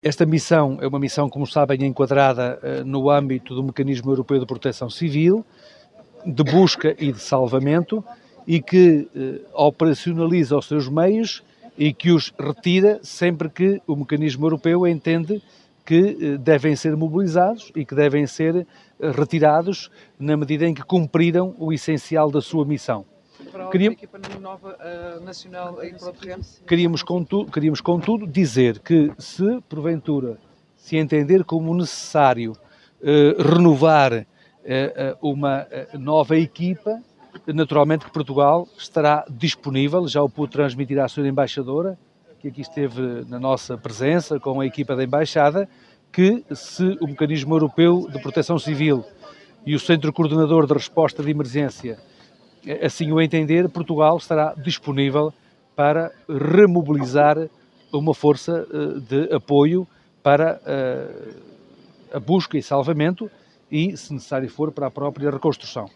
Esta missão é uma missão, como sabem, enquadrada uh, no âmbito do Mecanismo Europeu de Proteção Civil, de busca e de salvamento, e que uh, operacionaliza os seus meios e que os retira sempre que o mecanismo europeu entende que uh, devem ser mobilizados e que devem ser retirados na medida em que cumpriram o essencial da sua missão. Para Queríamos, equipa nova uh, nacional o terreno? Queríamos, contudo, queríamos, contudo, dizer que se, porventura, se entender como necessário uh, renovar uh, uma nova equipa, naturalmente que Portugal estará disponível, já o pude transmitir à senhora embaixadora, que aqui esteve na nossa presença com a equipa da embaixada, que se o mecanismo europeu de proteção civil e o centro coordenador de resposta de emergência assim o entender, Portugal estará disponível para remobilizar uma força eh, de apoio para eh, a busca e salvamento e, se necessário for, para a própria reconstrução.